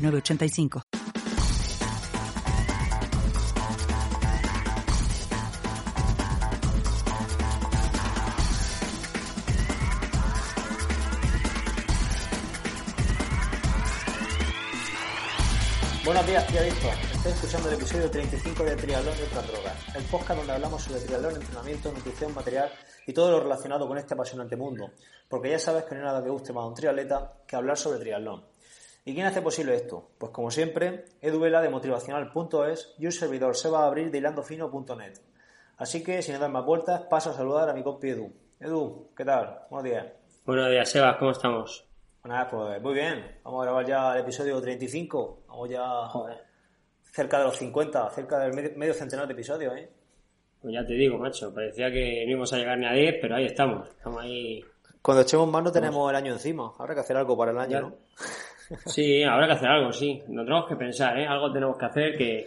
985. Buenos días, triadictos. Estoy escuchando el episodio 35 de Triatlón y otras drogas, el podcast donde hablamos sobre triatlón, entrenamiento, nutrición, material y todo lo relacionado con este apasionante mundo. Porque ya sabes que no hay nada que guste más a un triatleta que hablar sobre triatlón. ¿Y quién hace posible esto? Pues como siempre, Edu Vela de motivacional.es y un servidor se va a abrir de hilandofino.net. Así que, sin dar más vueltas, paso a saludar a mi compi Edu. Edu, ¿qué tal? Buenos días. Buenos días, Sebas, ¿cómo estamos? Bueno, pues muy bien. Vamos a grabar ya el episodio 35. Vamos ya cerca de los 50, cerca del medio, centenar de episodios, ¿eh? Pues ya te digo, macho, parecía que no íbamos a llegar ni a 10, pero ahí estamos. Estamos ahí. Cuando echemos más no tenemos el año encima. Habrá que hacer algo para el año, ¿no? Sí, habrá que hacer algo, sí. No tenemos que pensar, ¿eh? Algo tenemos que hacer que,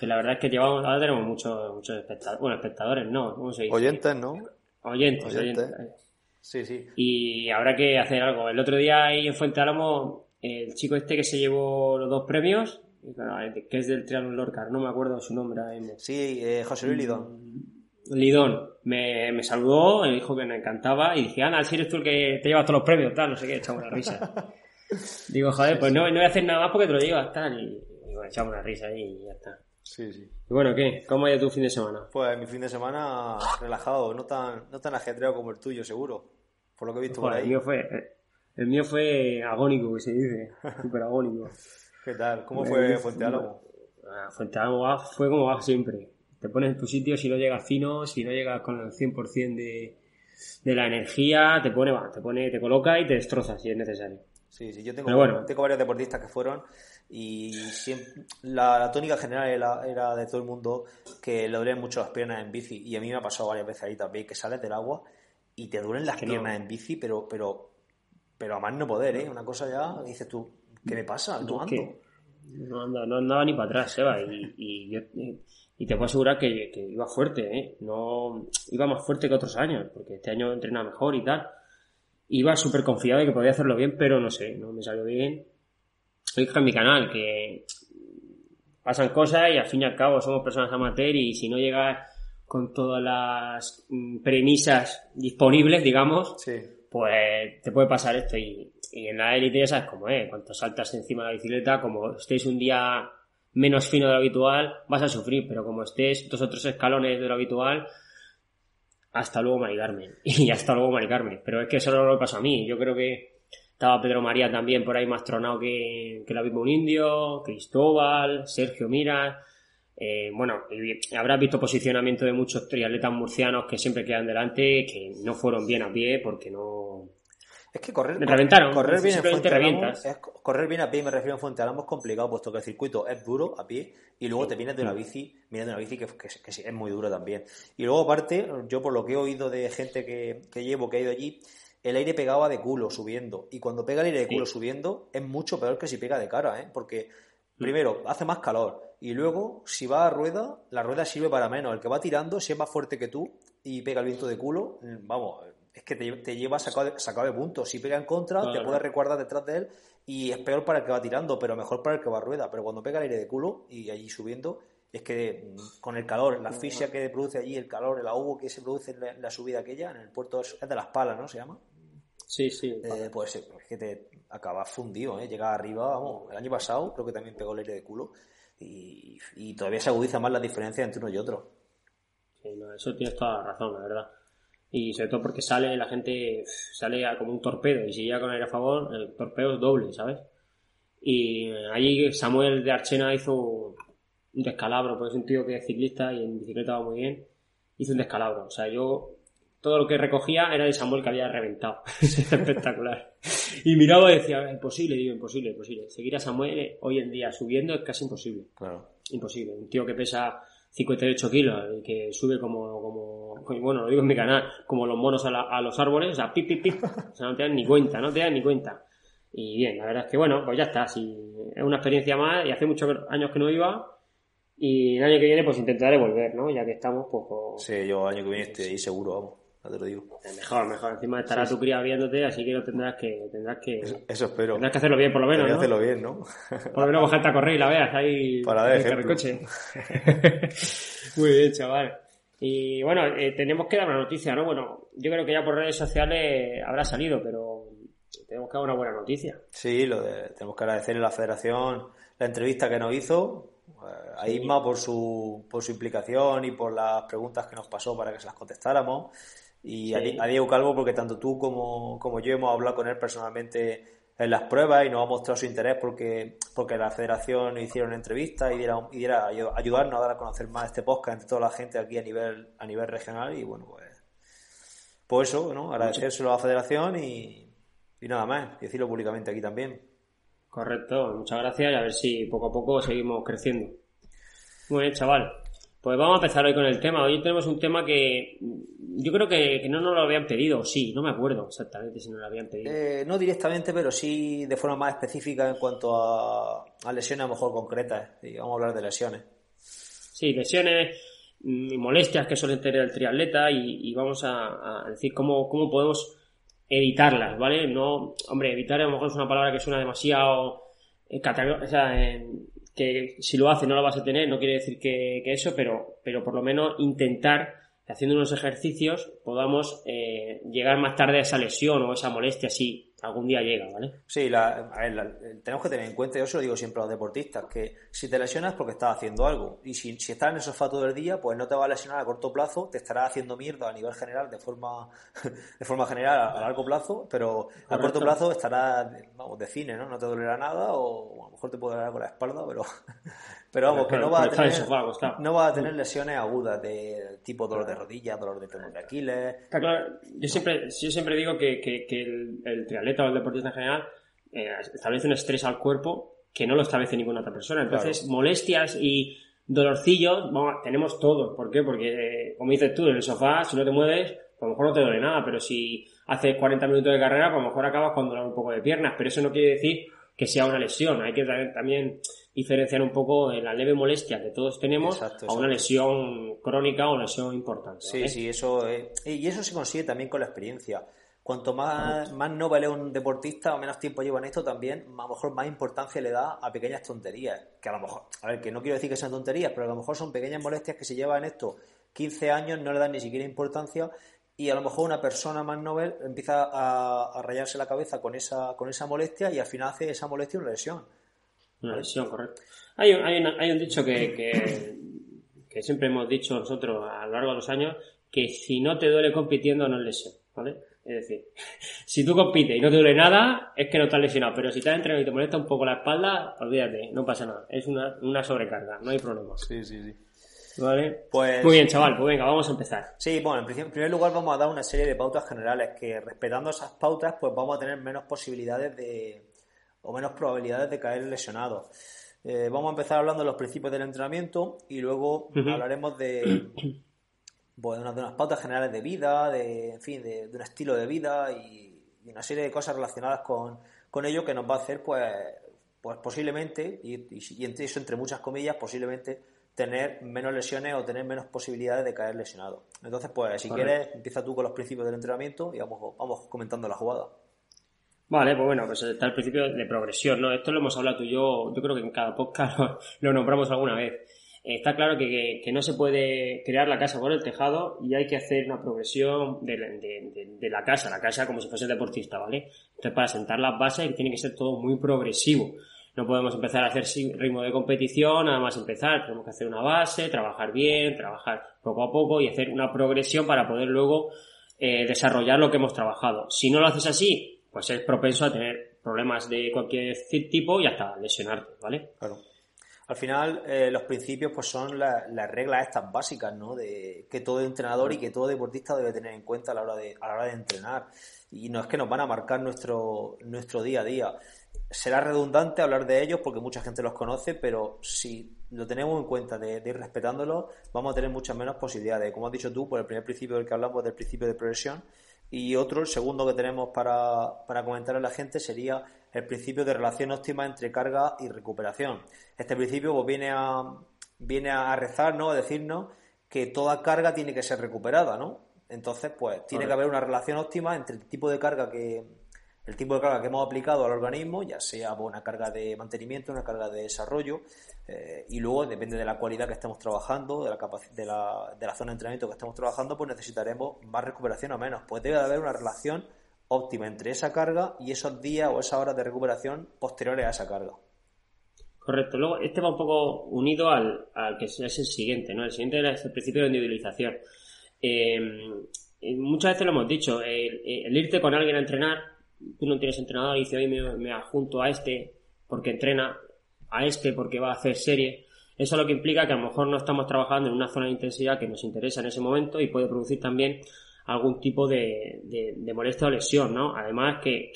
la verdad es que llevamos, ahora tenemos muchos, muchos espectadores, bueno, espectadores, ¿no? ¿Cómo se dice? Oyentes, ¿no? Oyentes, oyentes. Sí, sí. Y habrá que hacer algo. El otro día ahí en Fuente Álamo, el chico este que se llevó los dos premios, que es del Triángulo Lorca, no me acuerdo su nombre Sí, eh, José Luis Lidón. Mm, Lidón me, me saludó, me dijo que me encantaba y dije, Ana, si eres tú el que te llevas todos los premios, tal, no sé qué, echamos la risa. Digo, joder, pues No, no voy a hacer nada más porque te lo llevas, tal. Y, bueno, echamos una risa ahí y ya está. Sí, sí. Y bueno, ¿qué? ¿Cómo ha ido tu fin de semana? Pues mi fin de semana relajado, no tan, no tan ajetreado como el tuyo, seguro. Por lo que he visto por ahí. El mío fue, el mío fue agónico, que se dice. Súper agónico. ¿Qué tal? ¿Cómo fue Fuente Álamo? Ah, Fuente Álamo fue como va siempre. Te pones en tu sitio si no llegas fino, si no llegas con el 100% de, de la energía, te pone, te pone, te coloca y te destroza si es necesario. Sí, sí, yo tengo, tengo varios deportistas que fueron y la, tónica general era, de todo el mundo que le duelen mucho las piernas en bici y a mí me ha pasado varias veces ahí también que sales del agua y te duelen las piernas en bici, pero, pero, pero a más no poder, ¿eh? Una cosa ya, dices tú, ¿qué me pasa? No, ando. No, andaba ni para atrás, Seba, y, y, te puedo asegurar que, que, iba fuerte, ¿eh? No, iba más fuerte que otros años, porque este año entrena mejor y tal iba súper confiado de que podía hacerlo bien, pero no sé, no me salió bien. Hoy en mi canal, que pasan cosas y al fin y al cabo somos personas amateur y si no llegas con todas las mm, premisas disponibles, digamos, pues te puede pasar esto. Y, en la élite ya sabes cómo es, cuando saltas encima de la bicicleta, como estés un día menos fino de lo habitual, vas a sufrir, pero como estés dos o tres escalones de lo habitual, hasta luego Mari Carmen. Y hasta luego Mari Carmen. Pero es que eso no lo pasó a mí. Yo creo que estaba Pedro María también por ahí más tronado que, que la misma un indio, Cristóbal, Sergio Mira. Eh, bueno, habrás visto posicionamiento de muchos triatletas murcianos que siempre quedan delante, que no fueron bien a pie porque no, es que correr, reventaron, correr bien en Fuente es, correr bien a pie, me refiero a Fuente Álamo, es complicado, puesto que el circuito es duro a pie y luego te vienes de una bici, vienes de una bici que, es muy duro también. Y luego aparte, yo por lo que he oído de gente que, llevo, que ha ido allí, el aire pegaba de culo subiendo. Y cuando pega el aire de culo subiendo, es mucho peor que si pega de cara, ¿eh? Porque mm. primero, hace más calor. Y luego, si va a rueda, la rueda sirve para menos. El que va tirando, si es más fuerte que tú y pega el viento de culo, vamos, es que te, lleva sacado de, sacado de puntos. Si pega en contra, te puede recuerdar detrás de él y es peor para el que va tirando, pero mejor para el que va a rueda. Pero cuando pega el aire de culo y allí subiendo, es que mm, con el calor, la asfixia que produce allí, el calor, el ahogo que se produce en la, subida aquella, en el puerto es, de las palas, ¿no? Se llama. Sí, sí. Eh, pues es que te acabas fundido, ¿eh? Llegas arriba, vamos, el año pasado creo que también pegó el aire de culo y, y todavía se agudiza más la diferencia entre uno y otro. Sí, no, eso tienes toda la razón, la verdad y sobre todo porque sale la gente sale como un torpedo y si llega con aire a favor el torpedo es doble sabes y allí Samuel de Archena hizo un descalabro porque es un tío que es ciclista y en bicicleta va muy bien hizo un descalabro o sea yo todo lo que recogía era de Samuel que había reventado. espectacular. Y miraba y decía, imposible, digo, imposible, imposible. Seguir a Samuel eh, hoy en día subiendo es casi imposible. Claro. Imposible. Un tío que pesa 58 kilos y que sube como, como, bueno, lo digo en mi canal, como los monos a, los árboles, o sea, pip, pip, pip. O sea, no te dan ni cuenta, no te dan ni cuenta. Y bien, la verdad es que bueno, pues ya está. Si es una experiencia más y hace muchos años que no iba. Y el año que viene, pues intentaré volver, ¿no? Ya que estamos, pues. pues sí, yo el año que viene estoy ahí seguro, vamos. Ya te lo digo. Mejor, mejor. Encima estará tu cría viéndote, así que no tendrás que. Tendrás que eso, espero. Tendrás que hacerlo bien, por lo menos. ¿no? hacerlo bien, ¿no? Por lo menos bajarte a correr y la veas ahí. Para ver, en el coche. Muy bien, chaval. Y bueno, eh, tenemos que dar una noticia, ¿no? Bueno, yo creo que ya por redes sociales habrá salido, pero tenemos que dar una buena noticia. Sí, lo de, tenemos que agradecerle a la federación la entrevista que nos hizo, eh, a Isma por su, por su implicación y por las preguntas que nos pasó para que se las contestáramos. Y a, Diego Calvo porque tanto tú como, como yo hemos hablado con él personalmente en las pruebas y nos ha mostrado su interés porque, porque la federación hicieron entrevistas y diera, y diera ayudarnos a dar a conocer más este podcast entre toda la gente aquí a nivel, a nivel regional y bueno pues, pues eso, ¿no? agradecérselo a la federación y, y nada más, decirlo públicamente aquí también. Correcto, muchas gracias y a ver si poco a poco seguimos creciendo. Muy bien, chaval. Pues vamos a empezar hoy con el tema. Hoy tenemos un tema que yo creo que, no nos lo habían pedido, sí, no me acuerdo exactamente si nos lo habían pedido. Eh, no directamente, pero sí de forma más específica en cuanto a, lesiones a lo mejor concretas. Y vamos a hablar de lesiones. Sí, lesiones y molestias que suelen tener el triatleta y, vamos a, a, decir cómo, cómo podemos evitarlas, ¿vale? No, hombre, evitar a lo mejor es una palabra que suena demasiado eh, o sea, que si lo hace no lo vas a tener, no quiere decir que, eso, pero, pero por lo menos intentar haciendo unos ejercicios podamos eh, llegar más tarde a esa lesión o esa molestia si algún día llega, ¿vale? Sí, la, a ver, tenemos que tener en cuenta, yo se lo digo siempre a los deportistas, que si te lesionas es porque estás haciendo algo. Y si, si estás en el sofá todo el día, pues no te va a lesionar a corto plazo, te estará haciendo mierda a nivel general, de forma, de forma general a, largo plazo, pero a corto plazo estará, vamos, de cine, ¿no? No te dolerá nada o a lo mejor te puede doler con la espalda, pero pero vamos, que no va, a tener, no va a tener lesiones agudas de tipo dolor de rodilla, dolor de tendón de Aquiles. Está claro, yo siempre, yo siempre digo que, que, el, triatleta o el deportista en general eh, establece un estrés al cuerpo que no lo establece ninguna otra persona. Entonces, molestias y dolorcillos, tenemos todos. ¿Por qué? Porque, eh, como dices tú, en el sofá, si no te mueves, a lo mejor no te duele nada, pero si haces 40 minutos de carrera, a lo mejor acabas con dolor un poco de piernas, pero eso no quiere decir que sea una lesión. Hay que también diferenciar un poco la leve molestia que todos tenemos a una lesión crónica o una lesión importante. Sí, sí, eso y eso se consigue también con la experiencia. Cuanto más, más noble es un deportista o menos tiempo lleva en esto, también a lo mejor más importancia le da a pequeñas tonterías. Que a lo mejor, a ver, que no quiero decir que sean tonterías, pero a lo mejor son pequeñas molestias que se llevan en esto 15 años, no le dan ni siquiera importancia y a lo mejor una persona más novel empieza a, rayarse la cabeza con esa, con esa molestia y al final hace esa molestia una lesión. Una lesión, correcto. Hay un, hay, hay un dicho que, que, siempre hemos dicho nosotros a lo largo de los años, que si no te duele compitiendo no es lesión, ¿vale? Es decir, si tú compites y no te duele nada, es que no estás lesionado. Pero si estás entrenando y te molesta un poco la espalda, olvídate, no pasa nada. Es una, una sobrecarga, no hay problema. Sí, sí, sí. ¿Vale? Pues... Muy bien, chaval, pues venga, vamos a empezar. Sí, bueno, en primer lugar vamos a dar una serie de pautas generales que respetando esas pautas, pues vamos a tener menos posibilidades de, o menos probabilidades de caer lesionado. Eh, vamos a empezar hablando de los principios del entrenamiento y luego hablaremos de, pues, de, unas, pautas generales de vida, de, en fin, de, un estilo de vida y, una serie de cosas relacionadas con, con, ello que nos va a hacer, pues, pues posiblemente, y, y, entre eso entre muchas comillas, posiblemente tener menos lesiones o tener menos posibilidades de caer lesionado. Entonces, pues, si quieres, empieza tú con los principios del entrenamiento y vamos, vamos comentando la jugada. Vale, pues bueno, pues está el principio de progresión, ¿no? Esto lo hemos hablado tú y yo, yo creo que en cada podcast lo, nombramos alguna vez. Está claro que, no se puede crear la casa por el tejado y hay que hacer una progresión de, la casa, la casa como si fuese deportista, ¿vale? Entonces, para sentar las bases tiene que ser todo muy progresivo. No podemos empezar a hacer ritmo de competición, nada más empezar. Tenemos que hacer una base, trabajar bien, trabajar poco a poco y hacer una progresión para poder luego eh, desarrollar lo que hemos trabajado. Si no lo haces así, pues es propenso a tener problemas de cualquier tipo y hasta lesionarte, ¿vale? Claro. Al final, eh, los principios pues son las reglas estas básicas, ¿no? De que todo entrenador y que todo deportista debe tener en cuenta a la hora de, a la hora de entrenar. Y no es que nos van a marcar nuestro, nuestro día a día. Será redundante hablar de ellos porque mucha gente los conoce, pero si lo tenemos en cuenta de, ir respetándolos, vamos a tener muchas menos posibilidades. Como has dicho tú, por el primer principio del que hablamos, del principio de progresión, y otro, el segundo que tenemos para, para comentar a la gente sería el principio de relación óptima entre carga y recuperación. Este principio pues, viene a viene a rezar, ¿no? A decirnos que toda carga tiene que ser recuperada, ¿no? Entonces, pues tiene que haber una relación óptima entre el tipo de carga que el tipo de carga que hemos aplicado al organismo, ya sea pues, una carga de mantenimiento, una carga de desarrollo, eh, y luego depende de la cualidad que estemos trabajando, de la, de, la, de la zona de entrenamiento que estemos trabajando, pues necesitaremos más recuperación o menos. Pues debe haber una relación óptima entre esa carga y esos días o esas horas de recuperación posteriores a esa carga. Correcto. Luego, este va un poco unido al, que es el siguiente, ¿no? El siguiente es el principio de individualización. Eh, muchas veces lo hemos dicho, el, irte con alguien a entrenar, tú no tienes entrenador y dices, oye, me, me adjunto a este porque entrena, a este porque va a hacer serie. Eso lo que implica que a lo mejor no estamos trabajando en una zona de intensidad que nos interesa en ese momento y puede producir también algún tipo de, de, molestia o lesión, ¿no? Además que,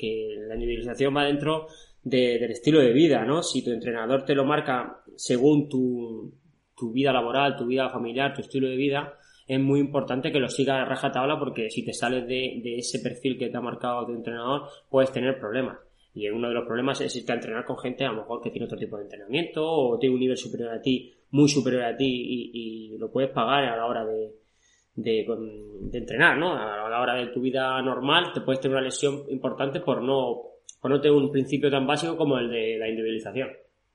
la individualización va dentro del estilo de vida, ¿no? Si tu entrenador te lo marca según tu, tu vida laboral, tu vida familiar, tu estilo de vida, es muy importante que lo sigas a rajatabla porque si te sales de, de, ese perfil que te ha marcado tu entrenador, puedes tener problemas. Y uno de los problemas es irte a entrenar con gente a lo mejor que tiene otro tipo de entrenamiento o tiene un nivel superior a ti, muy superior a ti y, lo puedes pagar a la hora de, de, entrenar, ¿no? A la hora de tu vida normal te puedes tener una lesión importante por no, por no tener un principio tan básico como el de la individualización.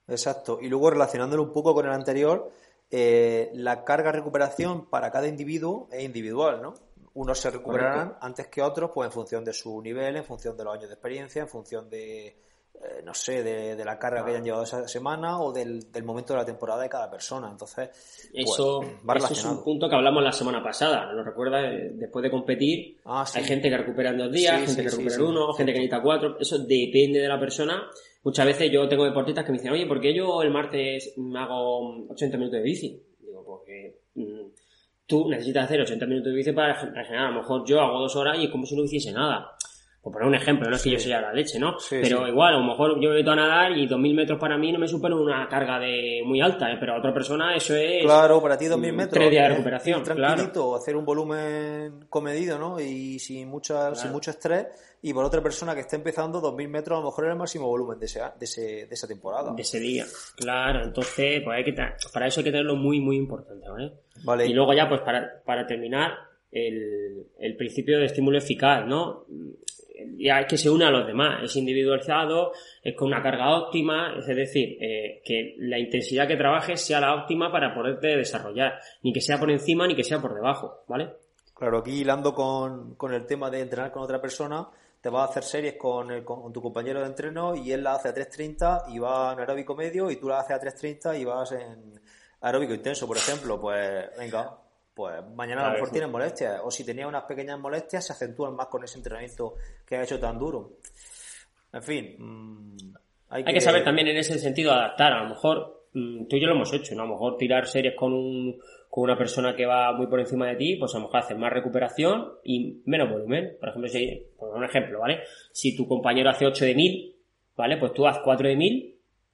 Exacto. Y luego relacionándolo un poco con el anterior, eh, la carga recuperación para cada individuo es individual, ¿no? Unos se recuperarán antes que otros, pues en función de su nivel, en función de los años de experiencia, en función de, eh, no sé, de, la carga que hayan llevado esa semana o del, momento de la temporada de cada persona. Entonces, pues, eso, es un punto que hablamos la semana pasada. ¿Lo recuerdas? Eh, después de competir, ah, hay gente que recupera en dos días, gente que recupera en uno, gente que necesita cuatro. Eso depende de la persona. Muchas veces yo tengo deportistas que me dicen, oye, ¿por qué yo el martes me hago 80 minutos de bici? Digo, porque mm, tú necesitas hacer 80 minutos de bici para generar. A lo mejor yo hago dos horas y es como si no hiciese nada. Por poner un ejemplo, no es que yo sea la leche, ¿no? pero igual, a lo mejor yo me meto a nadar y 2.000 metros para mí no me supone una carga de muy alta, ¿eh? pero a otra persona eso es... Claro, para ti 2.000 metros. Tres días de recuperación, tranquilito, hacer un volumen comedido, ¿no? Y sin, mucha, sin mucho estrés. Y por otra persona que esté empezando, 2.000 metros a lo mejor es el máximo volumen de, ese, de, ese, de esa temporada. De ese día, claro. Entonces, pues hay que para eso hay que tenerlo muy, muy importante, ¿vale? Vale. Y luego ya, pues para, para terminar, el, el principio de estímulo eficaz, ¿no? Ya es que se une a los demás, es individualizado, es con una carga óptima, es decir, eh, que la intensidad que trabajes sea la óptima para poderte desarrollar, ni que sea por encima ni que sea por debajo, ¿vale? Claro, aquí hilando con, con el tema de entrenar con otra persona, te vas a hacer series con, el, con, tu compañero de entreno y él la hace a 3.30 y va en aeróbico medio y tú la haces a 3.30 y vas en aeróbico intenso, por ejemplo, pues venga, pues mañana a lo mejor tienes molestias. O si tenía unas pequeñas molestias, se acentúan más con ese entrenamiento que ha hecho tan duro. En fin. Mm, hay, que... saber también en ese sentido adaptar. A lo mejor mm, tú y yo lo hemos hecho, ¿no? A lo mejor tirar series con, un, con una persona que va muy por encima de ti, pues a lo mejor haces más recuperación y menos volumen. Por ejemplo, si, por un ejemplo, ¿vale? Si tu compañero hace 8 de 1000, ¿vale? Pues tú haz 4 de 1000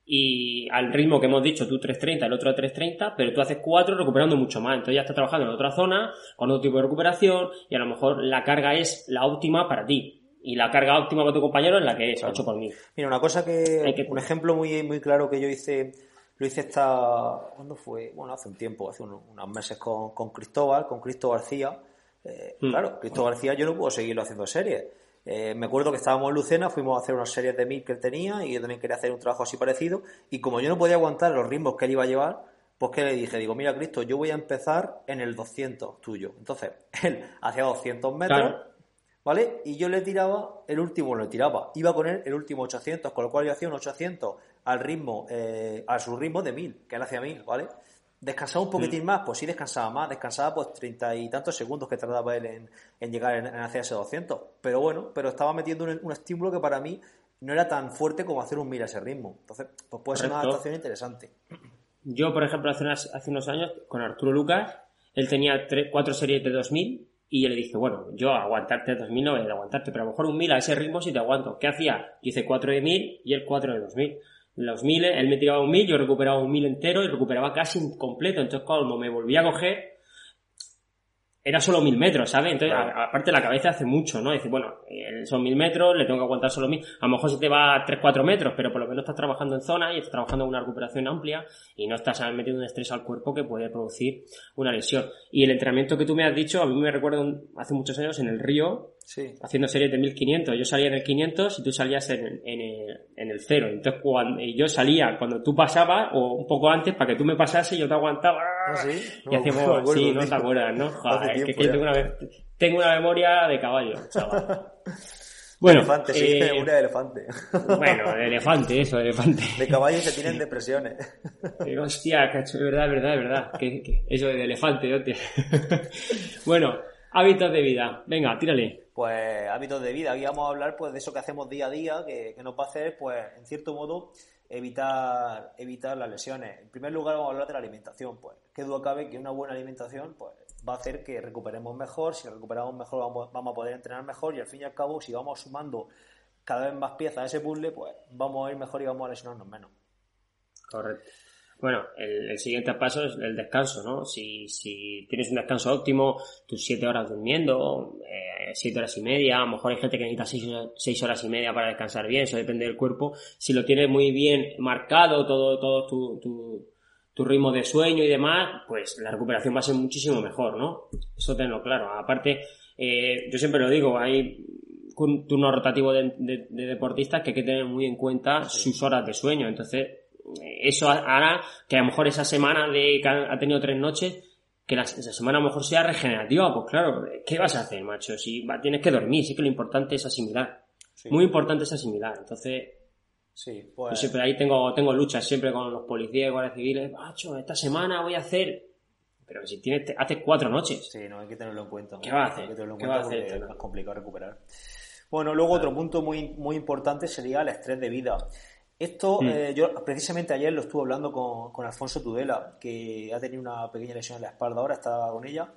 y al ritmo que hemos dicho, tú 3.30, el otro 3.30, pero tú haces 4 recuperando mucho más. Entonces ya estás trabajando en otra zona, con otro tipo de recuperación, y a lo mejor la carga es la óptima para ti. Y la carga óptima para tu compañero es la que es, 8 por mil. Mira, una cosa que, un ejemplo muy, muy claro que yo hice, lo hice esta, ¿cuándo fue? Bueno, hace un tiempo, hace unos, meses con, con Cristóbal, con Cristo García. Eh, hmm. Claro, Cristóbal García yo no puedo seguirlo haciendo series eh, me acuerdo que estábamos en Lucena, fuimos a hacer unas series de mil que él tenía y yo también quería hacer un trabajo así parecido. Y como yo no podía aguantar los ritmos que él iba a llevar, pues que le dije, digo, mira Cristo, yo voy a empezar en el 200 tuyo. Entonces, él hacía 200 metros, ¿vale? Y yo le tiraba, el último lo tiraba, iba con él el último 800, con lo cual yo hacía un 800 al ritmo, eh, a su ritmo de 1000, que él hacía 1000, ¿vale? ¿Descansaba un poquitín mm. más? Pues sí descansaba más, descansaba pues treinta y tantos segundos que tardaba él en, llegar en, hacer ese 200. Pero bueno, pero estaba metiendo un, estímulo que para mí no era tan fuerte como hacer un mil a ese ritmo. Entonces, pues puede ser una adaptación interesante. yo, por ejemplo, hace, hace unos años, con Arturo Lucas, él tenía cuatro series de 2000 y yo le dije, bueno, yo aguantarte 2000 no voy a aguantarte, pero a lo mejor un 1000 a ese ritmo sí te aguanto. ¿Qué hacía? Yo hice 4 de 1000 y él 4 de 2000. Los 1000, él me tiraba un 1000, yo recuperaba un 1000 entero y recuperaba casi completo. Entonces, cuando me volví a coger, era solo mil metros, ¿sabes? Entonces, aparte la cabeza hace mucho, ¿no? Decir, bueno, eh, son mil metros, le tengo que aguantar solo mil. A lo mejor se te va a 3, 4 metros, pero por lo menos estás trabajando en zona y estás trabajando en una recuperación amplia y no estás metiendo un estrés al cuerpo que puede producir una lesión. Y el entrenamiento que tú me has dicho, a mí me recuerdo hace muchos años en el río, haciendo series de 1500. Yo salía en el 500 y tú salías en, en, el, en el cero. Entonces, cuando, yo salía cuando tú pasabas o un poco antes para que tú me pasases, yo te aguantaba. ¿Ah, sí? y hacíamos, sí, no te acuerdas, ¿no? Joder, es que, tengo, una, tengo una memoria de caballo, chaval. Bueno, elefante, sí, eh, una de elefante. Bueno, de elefante, eso, de elefante. De caballo se tienen depresiones. hostia, cacho, es verdad, es verdad, es verdad. Que, eso de elefante, hostia. bueno, hábitos de vida. Venga, tírale pues hábitos de vida. Aquí vamos a hablar pues de eso que hacemos día a día, que, nos va a hacer, pues, en cierto modo, evitar, evitar las lesiones. En primer lugar, vamos a hablar de la alimentación. Pues, qué duda cabe que una buena alimentación, pues, va a hacer que recuperemos mejor. Si recuperamos mejor, vamos, vamos a poder entrenar mejor. Y al fin y al cabo, si vamos sumando cada vez más piezas a ese puzzle, pues vamos a ir mejor y vamos a lesionarnos menos. Correcto. Bueno, el, siguiente paso es el descanso, ¿no? Si, si tienes un descanso óptimo, tus siete horas durmiendo, eh, siete horas y media, a lo mejor hay gente que necesita seis, horas y media para descansar bien, eso depende del cuerpo. Si lo tienes muy bien marcado, todo, todo tu, tu, tu ritmo de sueño y demás, pues la recuperación va a ser muchísimo mejor, ¿no? Eso tenlo claro. Aparte, eh, yo siempre lo digo, hay un turno rotativo de, de, deportistas que hay que tener muy en cuenta sus horas de sueño. Entonces, eso hará que a lo mejor esa semana de que ha tenido tres noches, que la, esa semana a lo mejor sea regenerativa, pues claro, ¿qué vas a hacer, macho? Si tienes que dormir, sí que lo importante es asimilar. Muy importante es asimilar. Entonces, sí, pues... yo siempre ahí tengo, tengo luchas siempre con los policías y guardias civiles, macho, esta semana voy a hacer pero si tienes, hace cuatro noches. Sí, no, hay que tenerlo en cuenta. ¿Qué va a hacer? Hay que tenerlo en cuenta porque es más complicado recuperar. Bueno, luego otro punto muy, muy importante sería el estrés de vida. Esto, mm. eh, yo precisamente ayer lo estuve hablando con, Alfonso Tudela, que ha tenido una pequeña lesión en la espalda ahora, está con ella.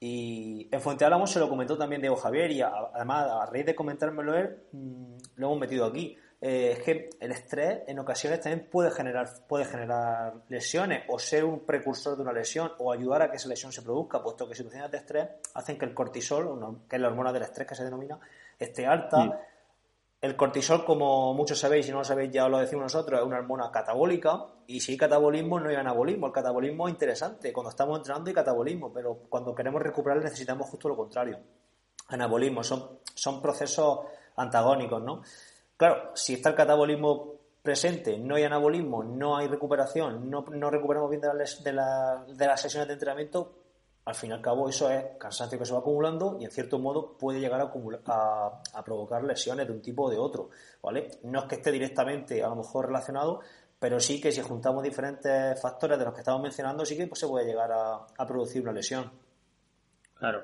Y en Fuente Álamo se lo comentó también Diego Javier y además a raíz de comentármelo él, mm, lo hemos metido aquí. Eh, es que el estrés en ocasiones también puede generar, puede generar lesiones o ser un precursor de una lesión o ayudar a que esa lesión se produzca, puesto que situaciones de estrés hacen que el cortisol, que es la hormona del estrés que se denomina, esté alta. Mm. El cortisol, como muchos sabéis, si no lo sabéis ya lo decimos nosotros, es una hormona catabólica y si hay catabolismo no hay anabolismo. El catabolismo es interesante, cuando estamos entrenando hay catabolismo, pero cuando queremos recuperar necesitamos justo lo contrario. Anabolismo, son, son procesos antagónicos, ¿no? Claro, si está el catabolismo presente, no hay anabolismo, no hay recuperación, no, no recuperamos bien de, de, de las sesiones de entrenamiento, al fin y al cabo eso es cansancio que se va acumulando y en cierto modo puede llegar a, a, provocar lesiones de un tipo o de otro, ¿vale? No es que esté directamente a lo mejor relacionado, pero sí que si juntamos diferentes factores de los que estamos mencionando, sí que pues, se puede llegar a, producir una lesión. Claro.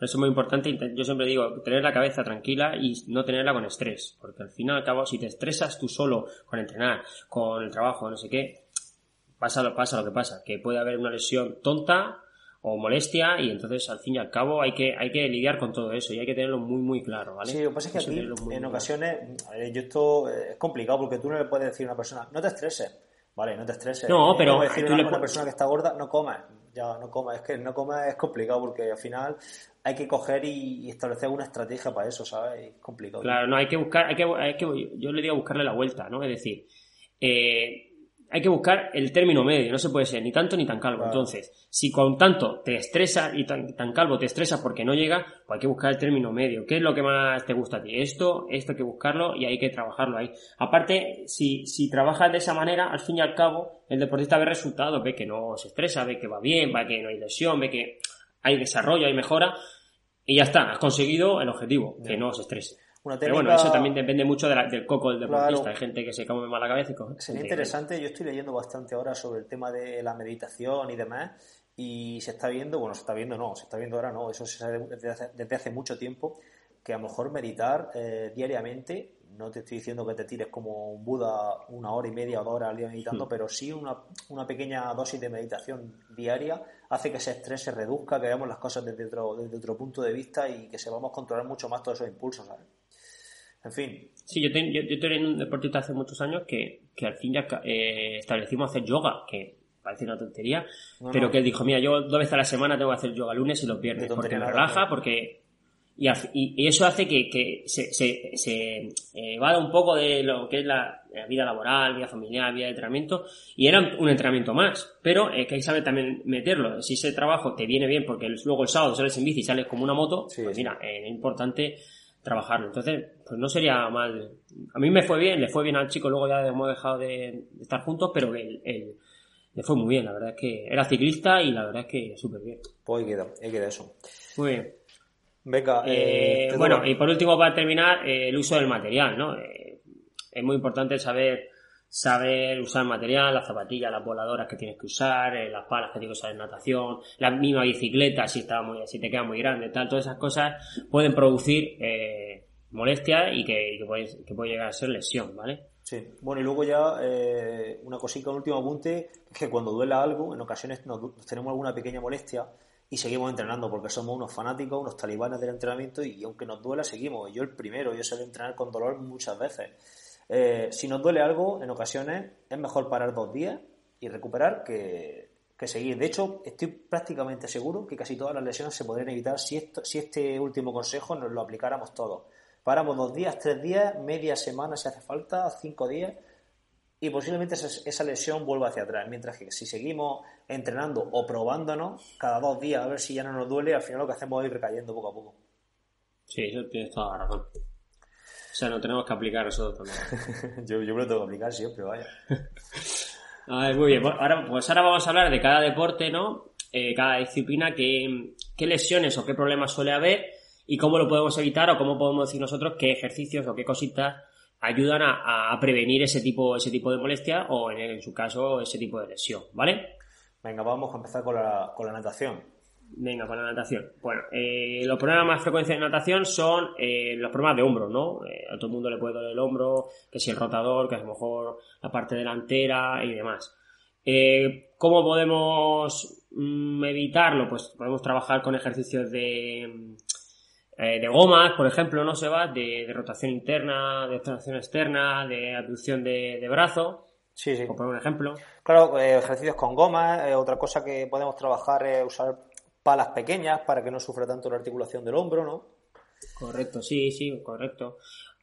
Eso es muy importante. Yo siempre digo, tener la cabeza tranquila y no tenerla con estrés. Porque al fin y al cabo, si te estresas tú solo con entrenar, con el trabajo, no sé qué, pasa, pasa lo que pasa. Que puede haber una lesión tonta o molestia y entonces al fin y al cabo hay que hay que lidiar con todo eso y hay que tenerlo muy muy claro ¿vale? Sí, lo que pasa es que aquí en ocasiones yo esto es complicado porque tú no le puedes decir a una persona no te estreses vale no te estreses no pero decirle a una, persona que está gorda no comas. Ya no comas es que no comas es complicado porque al final hay que coger y, establecer una estrategia para eso sabes es complicado. Claro no hay que buscar hay que, hay que yo le digo buscarle la vuelta no es decir eh, hay que buscar el término medio, no se puede ser ni tanto ni tan calvo. Entonces, si con tanto te estresa y tan, tan, calvo te estresa porque no llega, pues hay que buscar el término medio. ¿Qué es lo que más te gusta a ti? Esto, esto hay que buscarlo y hay que trabajarlo ahí. Aparte, si, si trabajas de esa manera, al fin y al cabo, el deportista ve resultados, ve que no se estresa, ve que va bien, ve que no hay lesión, ve que hay desarrollo, hay mejora, y ya está, has conseguido el objetivo, que no se estrese. Pero bueno, eso también depende mucho del coco del deportista. Hay gente que se come mal la cabeza y coge. Sería interesante, yo estoy leyendo bastante ahora sobre el tema de la meditación y demás, y se está viendo, bueno, se está viendo, no, se está viendo ahora, no, eso se sabe desde hace, mucho tiempo, que a lo mejor meditar eh, diariamente no te estoy diciendo que te tires como un Buda una hora y media o dos horas al día meditando, hmm. pero sí una, una, pequeña dosis de meditación diaria hace que ese estrés se reduzca, que veamos las cosas desde otro, desde otro punto de vista y que sepamos controlar mucho más todos esos impulsos, ¿sabes? En fin. Sí, yo, tengo yo, tenía un deportista hace muchos años que, que al fin ya eh, establecimos hacer yoga, que parece una tontería, pero que él dijo, mira, yo dos veces a la semana tengo que hacer yoga lunes y los viernes, porque me relaja, porque... Y, eso hace que, se, se, se evada un poco de lo que es la, vida laboral, vida familiar, vida de entrenamiento, y era un entrenamiento más, pero es que hay que saber también meterlo. Si ese trabajo te viene bien, porque luego el sábado sales en bici y sales como una moto, pues mira, es importante trabajarlo. Entonces, pues no sería mal. A mí me fue bien, le fue bien al chico, luego ya hemos dejado de, estar juntos, pero el, le fue muy bien, la verdad es que era ciclista y la verdad es que súper bien. Pues ahí queda, ahí queda eso. Muy bien. Venga, eh, eh bueno, y por último, para terminar, eh, el uso del material, ¿no? Eh, es muy importante saber saber usar material, las zapatillas, las voladoras que tienes que usar, las palas que tienes que usar en natación, la misma bicicleta si está muy, si te queda muy grande, tal, todas esas cosas pueden producir eh, molestia y que, que, puede, que puede llegar a ser lesión, ¿vale? Sí, bueno, y luego ya eh, una cosita, un último apunte, es que cuando duela algo, en ocasiones nos, tenemos alguna pequeña molestia y seguimos entrenando porque somos unos fanáticos, unos talibanes del entrenamiento y, aunque nos duela, seguimos. Yo el primero, yo sé entrenar con dolor muchas veces. Eh, si nos duele algo, en ocasiones es mejor parar dos días y recuperar que, seguir. De hecho, estoy prácticamente seguro que casi todas las lesiones se podrían evitar si, esto, si este último consejo nos lo aplicáramos todos. Paramos dos días, tres días, media semana si hace falta, cinco días, y posiblemente esa, lesión vuelva hacia atrás. Mientras que si seguimos entrenando o probándonos cada dos días a ver si ya no nos duele, al final lo que hacemos es ir recayendo poco a poco. Sí, eso tienes toda la razón. O sea, no tenemos que aplicar eso también. yo, yo me lo tengo que aplicar siempre, vaya. a ver, muy bien. Ahora, pues ahora vamos a hablar de cada deporte, ¿no? Eh, cada disciplina, qué, qué lesiones o qué problemas suele haber y cómo lo podemos evitar o cómo podemos decir nosotros qué ejercicios o qué cositas ayudan a, prevenir ese tipo, ese tipo de molestia o en, su caso ese tipo de lesión, ¿vale? Venga, vamos a empezar con la, con la natación. Venga, con la natación. Bueno, eh, los problemas más frecuentes de natación son eh, los problemas de hombro, ¿no? Eh, a todo el mundo le puede doler el hombro, que si el rotador, que a lo mejor la parte delantera y demás. ¿Cómo podemos mm, evitarlo? Pues podemos trabajar con ejercicios de eh, de gomas, por ejemplo, no se va, de, rotación interna, de rotación externa, de abducción de, brazo. Sí, sí. Por poner un ejemplo. Claro, ejercicios con gomas. Otra cosa que podemos trabajar es usar palas pequeñas para que no sufra tanto la articulación del hombro, ¿no? Correcto, sí, sí, correcto.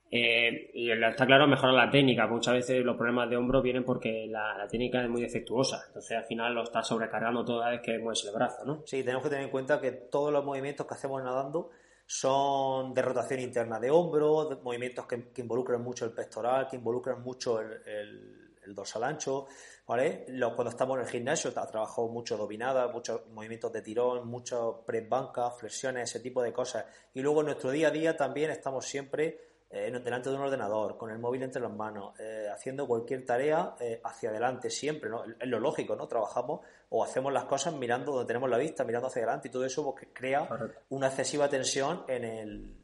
y está claro mejorar la técnica. Muchas veces los problemas de hombro vienen porque la, técnica es muy defectuosa. Entonces al final lo está sobrecargando toda vez que mueves el brazo, ¿no? Sí, tenemos que tener en cuenta que todos los movimientos que hacemos nadando son de rotación interna de hombro, movimientos que, involucran mucho el pectoral, que involucran mucho el, dorsal ancho, ¿vale? cuando estamos en el gimnasio, trabajo mucho dominada, muchos movimientos de tirón, muchos press bancas, flexiones, ese tipo de cosas. Y luego en nuestro día a día también estamos siempre eh, delante de un ordenador, con el móvil entre las manos, eh, haciendo cualquier tarea eh, hacia adelante siempre, ¿no? Es lo lógico, ¿no? Trabajamos o hacemos las cosas mirando donde tenemos la vista, mirando hacia adelante y todo eso pues, crea una excesiva tensión en el,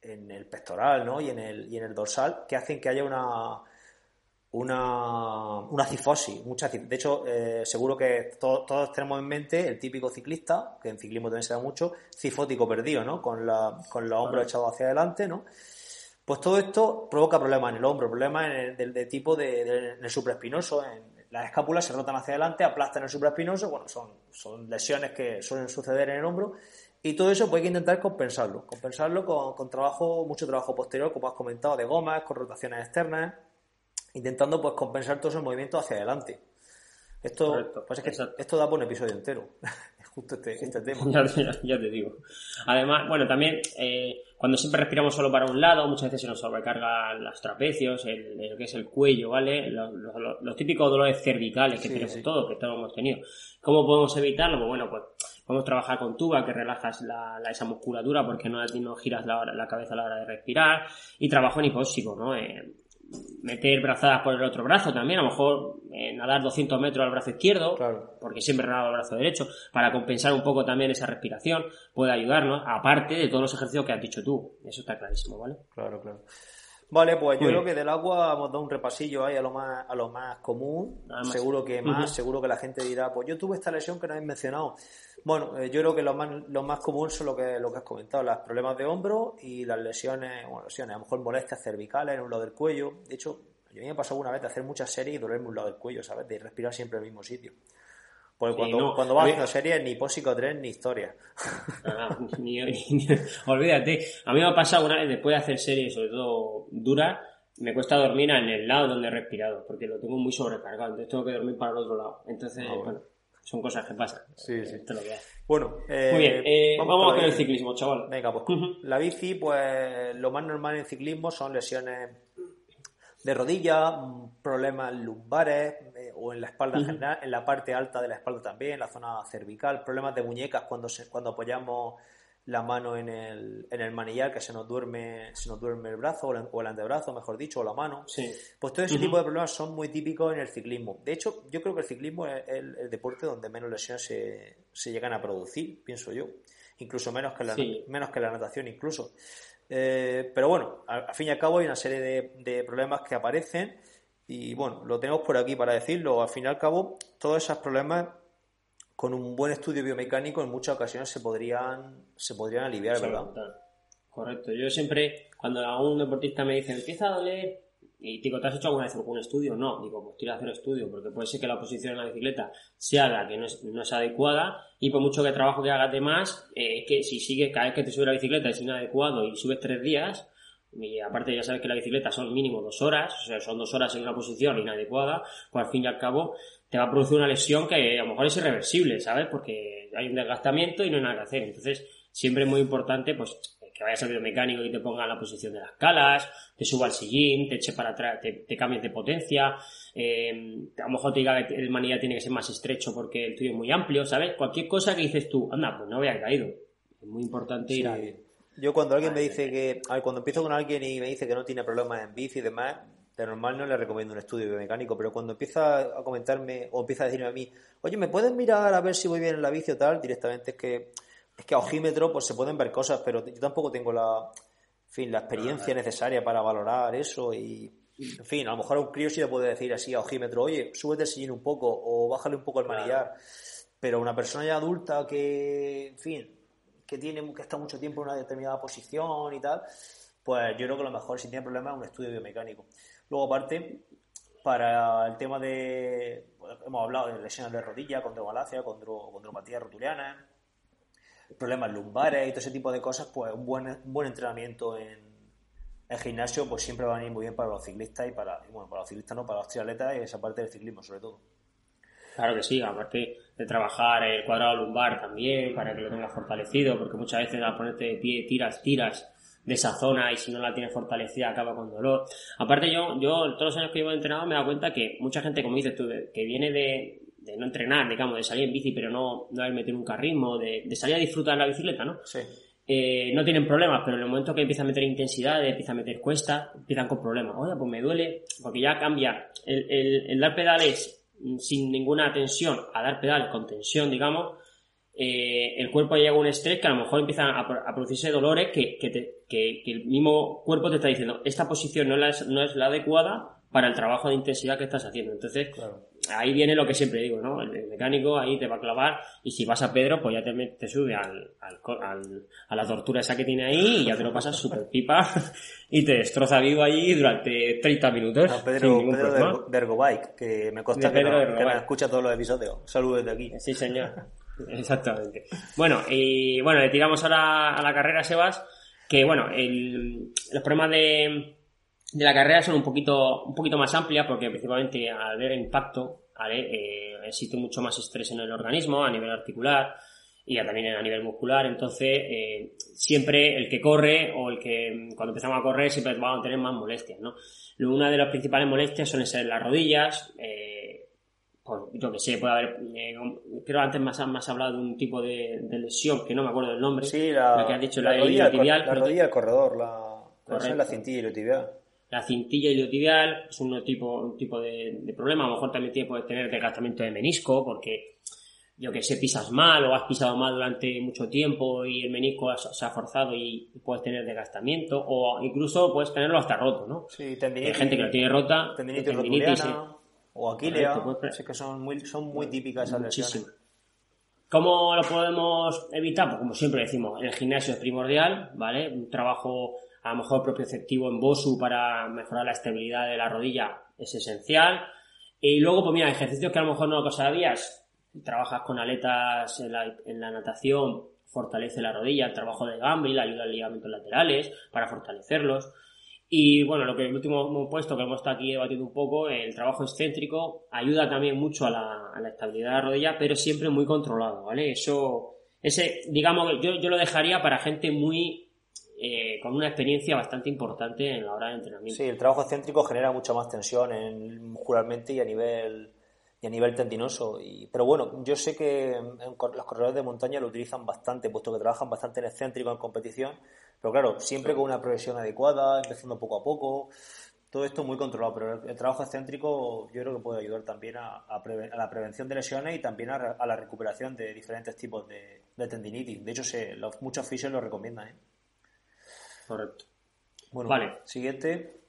en el pectoral, ¿no? Y en el, y en el dorsal que hacen que haya una una, una cifosis, mucha De hecho, seguro que todos tenemos en mente el típico ciclista, que en ciclismo también se da mucho, cifótico perdido, ¿no? Con, la, con los hombros echados hacia adelante, ¿no? Pues todo esto provoca problemas en el hombro, problemas en el, de, tipo de, en el supraespinoso, en las escápulas se rotan hacia adelante, aplastan el supraespinoso, bueno, son, son lesiones que suelen suceder en el hombro y todo eso pues hay que intentar compensarlo, compensarlo con, trabajo, mucho trabajo posterior, como has comentado, de gomas, con rotaciones externas, intentando pues compensar todos esos movimientos hacia adelante. Esto, pues es que esto da por un episodio entero. justo este, este tema. Ya, te digo. Además, bueno, también eh, cuando siempre respiramos solo para un lado, muchas veces se nos sobrecargan los trapecios, el, lo que es el cuello, ¿vale? Los, típicos dolores cervicales que tenemos todos, que todos hemos tenido. ¿Cómo podemos evitarlo? Pues bueno, pues podemos trabajar con tuba, que relajas la, esa musculatura porque no, no giras la, la, cabeza a la hora de respirar. Y trabajo en hipóxico, ¿no? Eh, meter brazadas por el otro brazo también, a lo mejor eh, nadar 200 metros al brazo izquierdo, porque siempre nado al brazo derecho, para compensar un poco también esa respiración, puede ayudarnos, aparte de todos los ejercicios que has dicho tú, eso está clarísimo, ¿vale? Claro, claro. Vale, pues yo creo que del agua hemos dado un repasillo ahí a lo más, a lo más común. seguro que más, seguro que la gente dirá, pues yo tuve esta lesión que no habéis mencionado. Bueno, eh, yo creo que lo más, lo más común son lo que, lo que has comentado, los problemas de hombro y las lesiones, bueno, lesiones, a lo mejor molestias cervicales en un lado del cuello. De hecho, yo me he pasado una vez de hacer muchas series y dolerme un lado del cuello, ¿sabes? De respirar siempre en el mismo sitio. Porque cuando, cuando vas haciendo series, ni Pósico 3 ni historia. olvídate. A mí me ha pasado una vez, después de hacer series, sobre todo duras, me cuesta dormir en el lado donde he respirado, porque lo tengo muy sobrecargado, entonces tengo que dormir para el otro lado. Entonces, ah, bueno. son cosas que pasan. Sí, sí. bueno, eh, muy bien. Eh, vamos, a con el ciclismo, chaval. Venga, pues la bici, pues lo más normal en ciclismo son lesiones de rodilla, problemas lumbares eh, o en la espalda en general, en la parte alta de la espalda también, en la zona cervical, problemas de muñecas cuando se, cuando apoyamos la mano en el, en el manillar que se nos duerme se nos duerme el brazo o el, antebrazo, mejor dicho, o la mano. Pues todo ese tipo de problemas son muy típicos en el ciclismo. De hecho, yo creo que el ciclismo es el, deporte donde menos lesiones se, se, llegan a producir, pienso yo. Incluso menos que la, menos que la natación, incluso. Eh, pero bueno, al, fin y al cabo hay una serie de, problemas que aparecen y bueno, lo tenemos por aquí para decirlo. Al fin y al cabo, todos esos problemas con un buen estudio biomecánico en muchas ocasiones se podrían, se podrían aliviar, ¿verdad? Correcto. Yo siempre, cuando a un deportista me dice empieza a doler y digo, ¿te has hecho alguna vez algún estudio? No, digo, pues a hacer estudio, porque puede ser que la posición en la bicicleta sea la que no es, no es adecuada y por mucho que trabajo que hagas de más, eh, que si sigues cada vez que te subes la bicicleta es inadecuado y subes tres días, y aparte ya sabes que la bicicleta son mínimo dos horas, o sea, son dos horas en una posición inadecuada, pues al fin y al cabo te va a producir una lesión que a lo mejor es irreversible, ¿sabes? Porque hay un desgastamiento y no hay nada que hacer. Entonces, siempre es muy importante, pues, que vayas al biomecánico y te ponga en la posición de las calas, te suba al sillín, te eche para atrás, te, cambies de potencia, eh, a lo mejor te diga que el manilla tiene que ser más estrecho porque el tuyo es muy amplio, ¿sabes? Cualquier cosa que dices tú, anda, pues no había caído. Es muy importante ir a... Yo cuando alguien me dice que, a ver, cuando empiezo con alguien y me dice que no tiene problemas en bici y demás, de normal no le recomiendo un estudio biomecánico, pero cuando empieza a comentarme o empieza a decirme a mí, oye, ¿me puedes mirar a ver si voy bien en la bici o tal? Directamente es que es que a ojímetro pues se pueden ver cosas, pero yo tampoco tengo la, fin, la experiencia necesaria para valorar eso y, en fin, a lo mejor a un crío sí le puede decir así a ojímetro, oye, súbete el sillín un poco o bájale un poco el manillar, pero una persona ya adulta que, en fin, que tiene que está mucho tiempo en una determinada posición y tal, pues yo creo que lo mejor si tiene problemas es un estudio biomecánico. Luego aparte, para el tema de, pues, hemos hablado de lesiones de rodilla, condromalacia, condropatía rotuliana, problemas lumbares y todo ese tipo de cosas, pues un buen, buen entrenamiento en, el gimnasio pues siempre va a venir muy bien para los ciclistas y para, bueno, para los ciclistas no, para los triatletas y esa parte del ciclismo sobre todo. Claro que sí, aparte de trabajar el cuadrado lumbar también para que lo tengas fortalecido, porque muchas veces al ponerte de pie tiras, tiras de esa zona y si no la tienes fortalecida acaba con dolor. Aparte yo, yo todos los años que llevo entrenado me he dado cuenta que mucha gente, como dices tú, que viene de, de no entrenar, digamos, de salir en bici pero no, no haber metido un carrismo, de, de salir a disfrutar la bicicleta, ¿no? Sí. Eh, no tienen problemas, pero en el momento que empieza a meter intensidad, empieza a meter cuesta, empiezan con problemas. Oye, pues me duele, porque ya cambia. El, el, el dar pedales sin ninguna tensión a dar pedales con tensión, digamos, eh, el cuerpo llega a un estrés que a lo mejor empiezan a, producirse dolores que, que, que, el mismo cuerpo te está diciendo, esta posición no, es, no es la adecuada para el trabajo de intensidad que estás haciendo. Entonces, ahí viene lo que siempre digo, ¿no? El, mecánico ahí te va a clavar y si vas a Pedro, pues ya te, te sube al, al, a la tortura esa que tiene ahí y ya te lo pasas súper pipa y te destroza vivo allí durante 30 minutos. Pedro, Pedro de, Ergobike, que me consta que, me escucha todos los episodios. Saludos desde aquí. Sí, señor. Exactamente. Bueno, y bueno, le tiramos ahora a la carrera, Sebas, que bueno, el, los problemas de de la carrera son un poquito, un poquito más amplias porque principalmente al ver impacto eh, existe mucho más estrés en el organismo a nivel articular y también a nivel muscular. Entonces, eh, siempre el que corre o el que cuando empezamos a correr siempre vamos a tener más molestias. ¿no? Una de las principales molestias suelen ser las rodillas. Eh, pues, yo que sé, puede haber. Eh, creo antes más, más hablado de un tipo de, lesión que no me acuerdo del nombre. Sí, la, que has dicho, la, rodilla, tibial, la rodilla del corredor, la, la cintilla iliotibial la cintilla iliotibial es un tipo, un tipo de, problema. A lo mejor también puede tener desgastamiento de menisco, porque yo que sé, pisas mal o has pisado mal durante mucho tiempo y el menisco se ha forzado y puedes tener desgastamiento o incluso puedes tenerlo hasta roto, ¿no? Sí, tendinitis. Hay gente que lo tiene rota. Tendinitis, tendinitis o aquilea. Pues, que son muy, son muy típicas esas lesiones. ¿Cómo lo podemos evitar? Pues como siempre decimos, el gimnasio es primordial, ¿vale? Un trabajo a lo mejor propioceptivo en BOSU para mejorar la estabilidad de la rodilla es esencial. Y luego, pues mira, ejercicios que a lo mejor no lo sabías, trabajas con aletas en la, natación, fortalece la rodilla, el trabajo de Gambril ayuda a ligamentos laterales para fortalecerlos. Y bueno, lo que el último puesto, que hemos estado aquí debatiendo un poco, el trabajo excéntrico ayuda también mucho a la, estabilidad de la rodilla, pero siempre muy controlado, ¿vale? Eso, ese, digamos, yo, yo lo dejaría para gente muy, eh, con una experiencia bastante importante en la hora de entrenamiento. Sí, el trabajo excéntrico genera mucha más tensión en, muscularmente y a nivel y a nivel tendinoso. Y, pero bueno, yo sé que los corredores de montaña lo utilizan bastante, puesto que trabajan bastante en excéntrico en competición, pero claro, siempre con una progresión adecuada, empezando poco a poco. Todo esto muy controlado, pero el, trabajo excéntrico yo creo que puede ayudar también a, la prevención de lesiones y también a, la recuperación de diferentes tipos de, tendinitis. De hecho, se, los, muchos fisios lo recomiendan. ¿eh? Correcto. Bueno, vale. siguiente,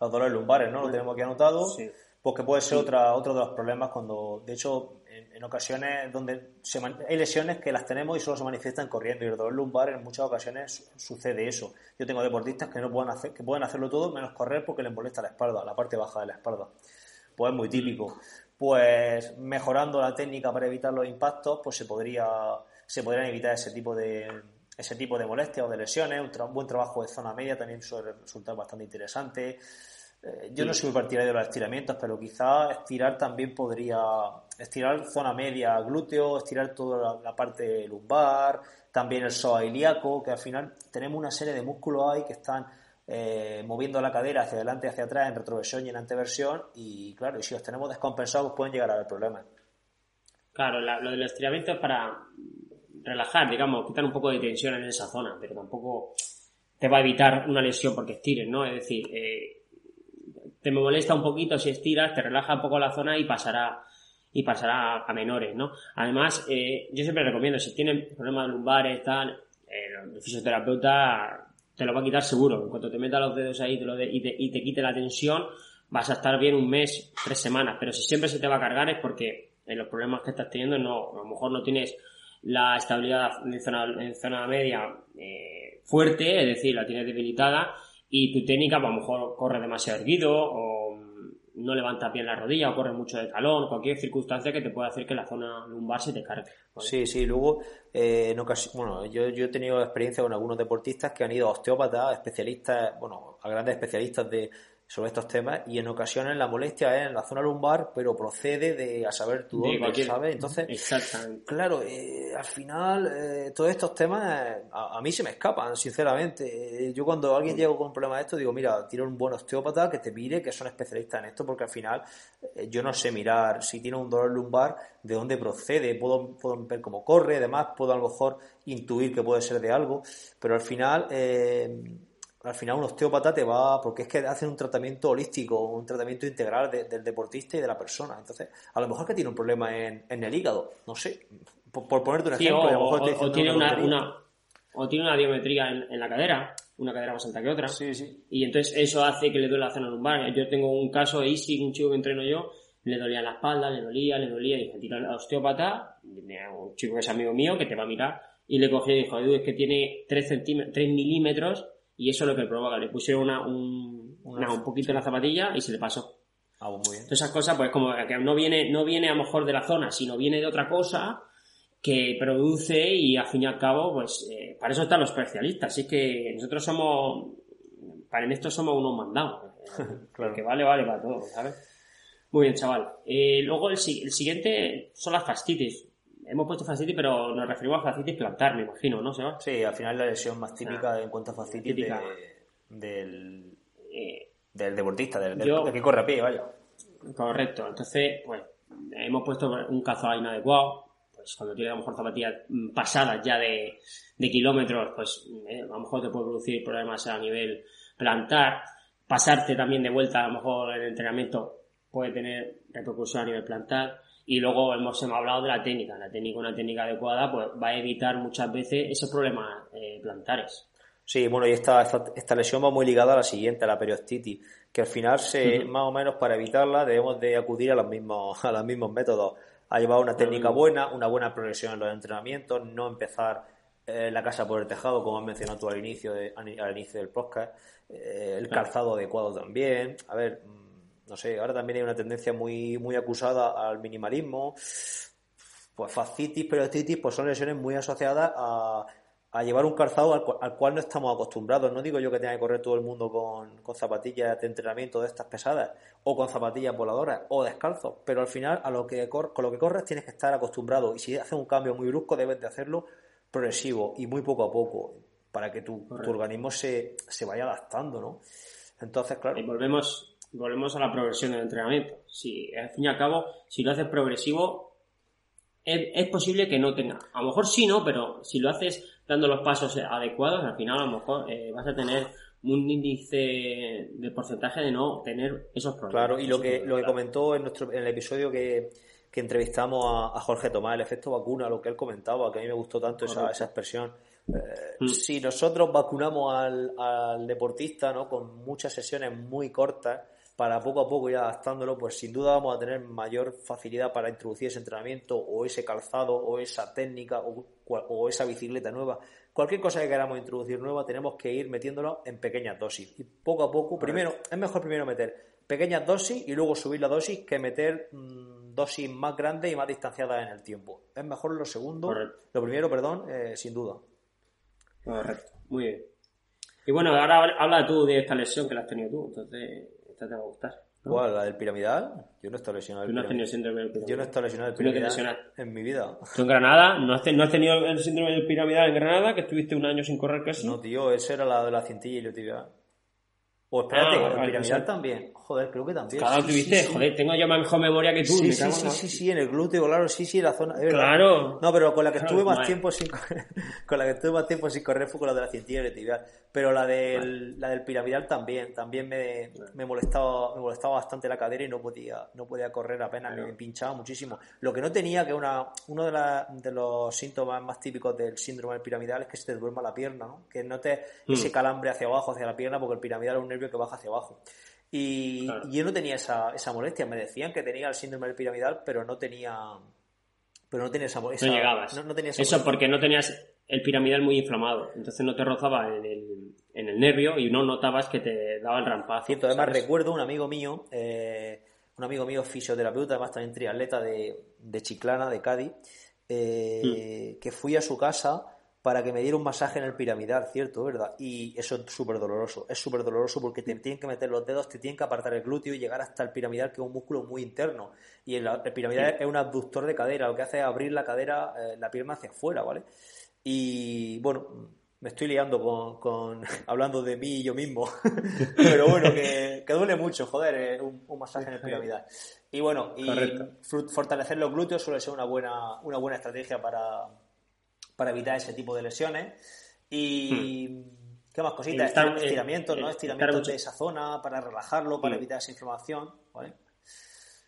los dolores lumbares, ¿no? Lo tenemos aquí anotado. Sí porque puede ser otra, otro de los problemas cuando, de hecho, en, ocasiones donde se hay lesiones que las tenemos y solo se manifiestan corriendo y el dolor lumbar en muchas ocasiones sucede eso. Yo tengo deportistas que no pueden hacer, que pueden hacerlo todo menos correr porque les molesta la espalda, la parte baja de la espalda. Pues es muy típico. Pues mejorando la técnica para evitar los impactos, pues se podría, se podrían evitar ese tipo de ese tipo de molestias o de lesiones. Un, buen trabajo de zona media también suele resultar bastante interesante eh, yo no soy muy partidario de los estiramientos, pero quizás estirar también podría estirar zona media glúteo, estirar toda la, parte lumbar, también el psoas ilíaco, que al final tenemos una serie de músculos ahí que están eh, moviendo la cadera hacia adelante y hacia atrás en retroversión y en anteversión y claro, si los tenemos descompensados pueden llegar a haber problemas. Claro, lo del estiramiento es para relajar, digamos, quitar un poco de tensión en esa zona, pero tampoco te va a evitar una lesión porque estires, ¿no? Es decir, eh, te molesta un poquito si estiras, te relaja un poco la zona y pasará y pasará a menores, ¿no? Además, eh, yo siempre recomiendo, si tienen problemas lumbares, tal, eh, el fisioterapeuta te lo va a quitar seguro. En cuanto te meta los dedos ahí y, te, y te quite la tensión, vas a estar bien un mes, tres semanas. Pero si siempre se te va a cargar es porque en los problemas que estás teniendo no, a lo mejor no tienes la estabilidad en zona, en zona media eh, fuerte, es decir, la tienes debilitada y tu técnica pues, a lo mejor corre demasiado erguido o no levanta bien la rodilla o corre mucho de talón, cualquier circunstancia que te pueda hacer que la zona lumbar se te cargue. Sí, sí, luego eh, en bueno, yo, yo he tenido experiencia con algunos deportistas que han ido a osteópatas, especialistas, bueno, a grandes especialistas de sobre estos temas y en ocasiones la molestia es en la zona lumbar, pero procede de a saber tú dónde, ¿sabes? Entonces, claro, eh, al final eh, todos estos temas a, mí se me escapan, sinceramente. Yo cuando alguien llega con un problema de esto digo, mira, tiene un buen osteópata que te mire, que son especialistas en esto, porque al final eh, yo no sé mirar si tiene un dolor lumbar, de dónde procede, puedo, puedo ver cómo corre, además puedo a lo mejor intuir que puede ser de algo, pero al final al final un osteópata te va, porque es que hacen un tratamiento holístico, un tratamiento integral del deportista y de la persona. Entonces, a lo mejor que tiene un problema en, el hígado, no sé, por, ponerte un ejemplo. O, tiene una, o tiene una diometría en, la cadera, una cadera más alta que otra. Sí, sí. Y entonces eso hace que le duele la zona lumbar. Yo tengo un caso de Easy, un chico que entreno yo, le dolía la espalda, le dolía, le dolía, y dije, tira al osteópata, un chico que es amigo mío, que te va a mirar, y le cogí y dijo, es que tiene 3, 3 milímetros y eso es lo que provoca. Le pusieron una, un, un poquito en la zapatilla y se le pasó. Ah, pues muy bien. esas cosas, pues como que no viene, no viene a lo mejor de la zona, sino viene de otra cosa que produce y al fin y al cabo, pues eh, para eso están los especialistas. Así que nosotros somos, para en esto somos unos mandados. claro. Que vale, vale para todo, ¿sabes? Muy bien, chaval. Eh, luego el, el, siguiente son las fascitis hemos puesto fascitis, pero nos referimos a fascitis plantar, me imagino, ¿no, Seba? Sí, al final la lesión más típica en cuanto a fascitis del, eh, del deportista, del, que corre a pie, vaya. Correcto, entonces, pues, hemos puesto un calzado inadecuado, pues cuando tiene a lo mejor zapatillas pasadas ya de, de kilómetros, pues eh, a lo mejor te puede producir problemas a nivel plantar, pasarte también de vuelta a lo mejor el entrenamiento puede tener repercusión a nivel plantar Y luego hemos, hemos hablado de la técnica. La técnica, una técnica adecuada, pues va a evitar muchas veces esos problemas eh, plantares. Sí, bueno, y esta, esta, lesión va muy ligada a la siguiente, a la periostitis, que al final, se, más o menos para evitarla, debemos de acudir a los mismos, a los mismos métodos. A llevar una técnica buena, una buena progresión en los entrenamientos, no empezar eh, la casa por el tejado, como has mencionado tú al inicio, al inicio del podcast, eh, el calzado adecuado también. A ver, no sé, ahora también hay una tendencia muy, muy acusada al minimalismo. Pues fascitis, periostitis, pues son lesiones muy asociadas a a llevar un calzado al, cual no estamos acostumbrados. No digo yo que tenga que correr todo el mundo con, zapatillas de entrenamiento de estas pesadas o con zapatillas voladoras o descalzos, pero al final a lo que con lo que corres tienes que estar acostumbrado y si haces un cambio muy brusco debes de hacerlo progresivo y muy poco a poco para que tu, organismo se, se, vaya adaptando, ¿no? Entonces, claro. Y volvemos, volvemos a la progresión del entrenamiento. Si al fin y al cabo, si lo haces progresivo, es, posible que no tenga. A lo mejor sí, no, pero si lo haces dando los pasos adecuados, al final a lo mejor eh, vas a tener un índice de porcentaje de no tener esos problemas. Claro, y lo que, lo que comentó en, nuestro, en el episodio que, que entrevistamos a, Jorge Tomás, el efecto vacuna, lo que él comentaba, que a mí me gustó tanto esa, esa expresión. Eh, mm. Si nosotros vacunamos al, al deportista ¿no? con muchas sesiones muy cortas, para poco a poco ir adaptándolo, pues sin duda vamos a tener mayor facilidad para introducir ese entrenamiento o ese calzado o esa técnica o, esa bicicleta nueva. Cualquier cosa que queramos introducir nueva tenemos que ir metiéndolo en pequeñas dosis. Y poco a poco, primero, es mejor primero meter pequeñas dosis y luego subir la dosis que meter mm, dosis más grandes y más distanciadas en el tiempo. Es mejor lo segundo, lo primero, perdón, eh, sin duda. Correcto, muy bien. Y bueno, ahora habla tú de esta lesión que la has tenido tú, entonces esta te va a gustar. ¿Cuál? ¿La del piramidal? Yo no he estado lesionado del piramidal. Yo no he estado lesionado del piramidal en mi vida. ¿Tú en Granada? ¿No has, tenido el síndrome del piramidal en Granada? Que estuviste un año sin correr casi. No, tío, ese era la de la cintilla y la tibia. O espérate, ah, el piramidal también. Joder, creo que también. Claro, tuviste, joder, tengo yo más mejor memoria que tú. Sí, sí, sí, sí, sí, en el glúteo, claro, sí, sí, en la zona. Claro. No, pero con la que estuve más tiempo sin con la que estuve más tiempo sin correr fue con la de la cintilla y la tibia. Pero la del, la del piramidal también, también me, me, molestaba, me molestaba bastante la cadera y no podía, no podía correr apenas, me pinchaba muchísimo. Lo que no tenía, que una, uno de, la, de los síntomas más típicos del síndrome del piramidal es que se te duerma la pierna, ¿no? Que notes mm. ese calambre hacia abajo, hacia la pierna, porque el piramidal es un nervio que baja hacia abajo. Y, yo no tenía esa, esa molestia, me decían que tenía el síndrome del piramidal, pero no tenía pero no tenía esa, molestia. no llegabas. No, tenía Eso porque no tenías el piramidal muy inflamado. Entonces no te rozaba en el, en el nervio y no notabas que te daba el rampazo. Cierto, además recuerdo un amigo mío, eh, un amigo mío fisioterapeuta, además también triatleta de, de Chiclana, de Cádiz, eh, hmm. que fui a su casa para que me diera un masaje en el piramidal, ¿cierto? ¿Verdad? Y eso es súper doloroso. Es súper doloroso porque te tienen que meter los dedos, te tienen que apartar el glúteo y llegar hasta el piramidal, que es un músculo muy interno. Y el, piramidal es un abductor de cadera, lo que hace es abrir la cadera, eh, la pierna hacia afuera, ¿vale? Y bueno, me estoy liando con, hablando de mí y yo mismo. Pero bueno, que, duele mucho, joder, eh, un, masaje en el piramidal. Y bueno, y fortalecer los glúteos suele ser una buena, una buena estrategia para, para evitar ese tipo de lesiones. Y. Hmm. ¿Qué más cositas? estiramientos, ¿no? Estiramientos de esa zona para relajarlo, para hmm. evitar esa inflamación, ¿vale?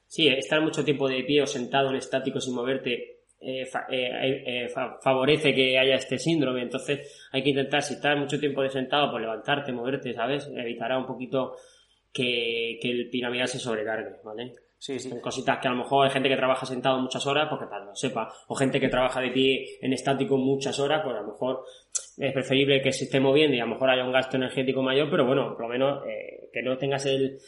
Sí, estar mucho tiempo de pie o sentado en estático sin moverte eh, eh, eh, favorece que haya este síndrome. Entonces hay que intentar, si estás mucho tiempo de sentado, pues levantarte, moverte, ¿sabes? Evitará un poquito que, el piramidal se sobrecargue, ¿vale? Sí, sí. Son cositas que a lo mejor hay gente que trabaja sentado muchas horas, porque tal, no sepa. O gente que trabaja de pie en estático muchas horas, pues a lo mejor es preferible que se esté moviendo y a lo mejor haya un gasto energético mayor, pero bueno, por lo menos que no tengas el,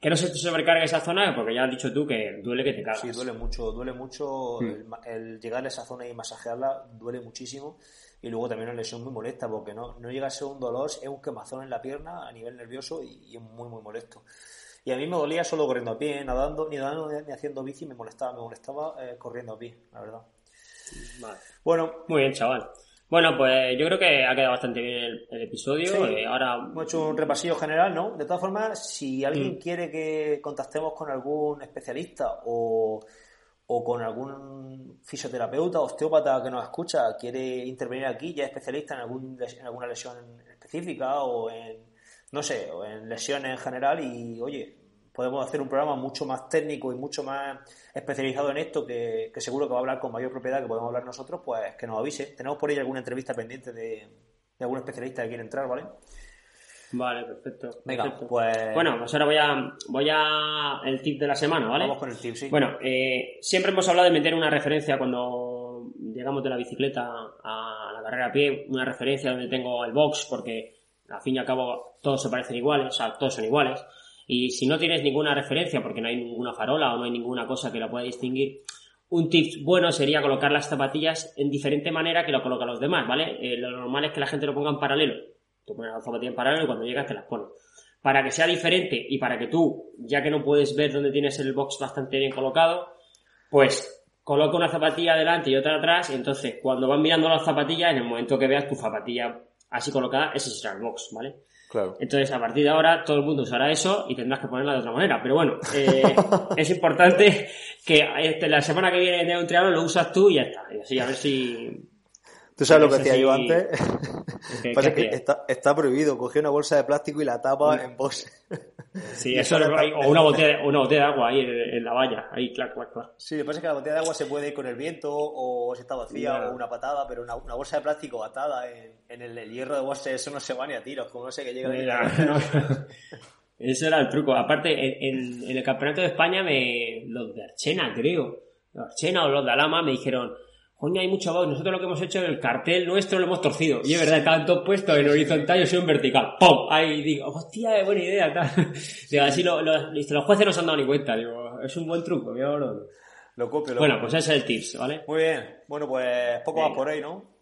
que no se te sobrecargue esa zona, porque ya has dicho tú que duele que te cagas. Sí, duele mucho, duele mucho. Hmm. El, llegar a esa zona y masajearla duele muchísimo. Y luego también una lesión muy molesta, porque no, no llega a ser un dolor, es un quemazón en la pierna a nivel nervioso y, es muy, muy molesto. Y a mí me dolía solo corriendo a pie, nadando, ni nadando ni haciendo bici, me molestaba, me molestaba eh, corriendo a pie, la verdad. Vale. Bueno. Muy bien, chaval. Bueno, pues yo creo que ha quedado bastante bien el, episodio. Eh, ahora... Hemos hecho un repasillo general, ¿no? De todas formas, si alguien mm. quiere que contactemos con algún especialista o, con algún fisioterapeuta, osteópata que nos escucha, quiere intervenir aquí, ya es especialista en, algún, en alguna lesión específica o en, no sé, o en lesiones en general y, oye, podemos hacer un programa mucho más técnico y mucho más especializado en esto, que, seguro que va a hablar con mayor propiedad que podemos hablar nosotros, pues que nos avise. Tenemos por ahí alguna entrevista pendiente de, de algún especialista que quiere entrar, ¿vale? Vale, perfecto. Venga, pues. Bueno, pues ahora voy a, voy a. el tip de la semana, ¿vale? Vamos con el tip, sí. Bueno, eh, siempre hemos hablado de meter una referencia cuando llegamos de la bicicleta a la carrera a pie, una referencia donde tengo el box, porque al fin y al cabo todos se parecen iguales, o sea, todos son iguales. Y si no tienes ninguna referencia, porque no hay ninguna farola o no hay ninguna cosa que la pueda distinguir, un tip bueno sería colocar las zapatillas en diferente manera que lo colocan los demás, ¿vale? Eh, lo normal es que la gente lo ponga en paralelo. Tú pones las zapatillas en paralelo y cuando llegas te las pones. Para que sea diferente y para que tú, ya que no puedes ver dónde tienes el box bastante bien colocado, pues coloca una zapatilla adelante y otra atrás, y entonces cuando van mirando las zapatillas, en el momento que veas tu zapatilla así colocada, ese será el box, ¿vale? Claro. Entonces, a partir de ahora, todo el mundo usará eso y tendrás que ponerla de otra manera. Pero bueno, eh, es importante que este, la semana que viene de un triángulo lo usas tú y ya está. Y así, a ver si, Tú sabes lo que hacía yo antes. Pasa que está, está, prohibido. Cogía una bolsa de plástico y la tapa en pose. Sí, eso es, o una botella, una botella de agua ahí en, la valla. Ahí, clac, clac, clac. Sí, lo que pasa es que la botella de agua se puede ir con el viento o si está vacía o una patada, pero una, una, bolsa de plástico atada en, en el, hierro de base, eso no se va ni a tiros. Como no sé que llega Mira, Eso era el truco. Aparte, en, en, el campeonato de España, me, los de Archena, creo, los de Archena o los de Alama, me dijeron coño, hay mucho voz. Nosotros lo que hemos hecho en el cartel nuestro lo hemos torcido. Y es verdad, estaban todos puestos en horizontal, yo soy en vertical. ¡Pum! Ahí digo, hostia, buena idea, tal. digo, así lo, los jueces no se han dado ni cuenta. Digo, es un buen truco, mira, lo, lo copio, lo Bueno, pues ese es el tips, ¿vale? Muy bien. Bueno, pues poco más por ahí, ¿no?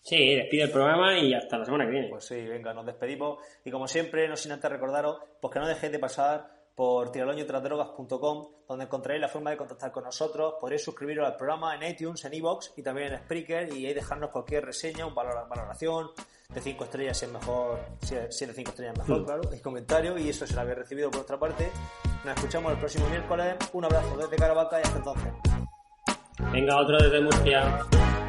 Sí, despide el programa y hasta la semana que viene. Pues sí, venga, nos despedimos. Y como siempre, no sin antes recordaros, pues que no dejéis de pasar por tiraloñotrasdrogas.com, donde encontraréis la forma de contactar con nosotros. Podréis suscribiros al programa en iTunes, en iBox y también en Spreaker y ahí dejarnos cualquier reseña, un valor, valoración de 5 estrellas si es mejor, si es de 5 estrellas mejor, claro, y comentario y eso se lo habéis recibido por otra parte. Nos escuchamos el próximo miércoles. Un abrazo desde Caravaca y hasta entonces. Venga, otro desde Murcia.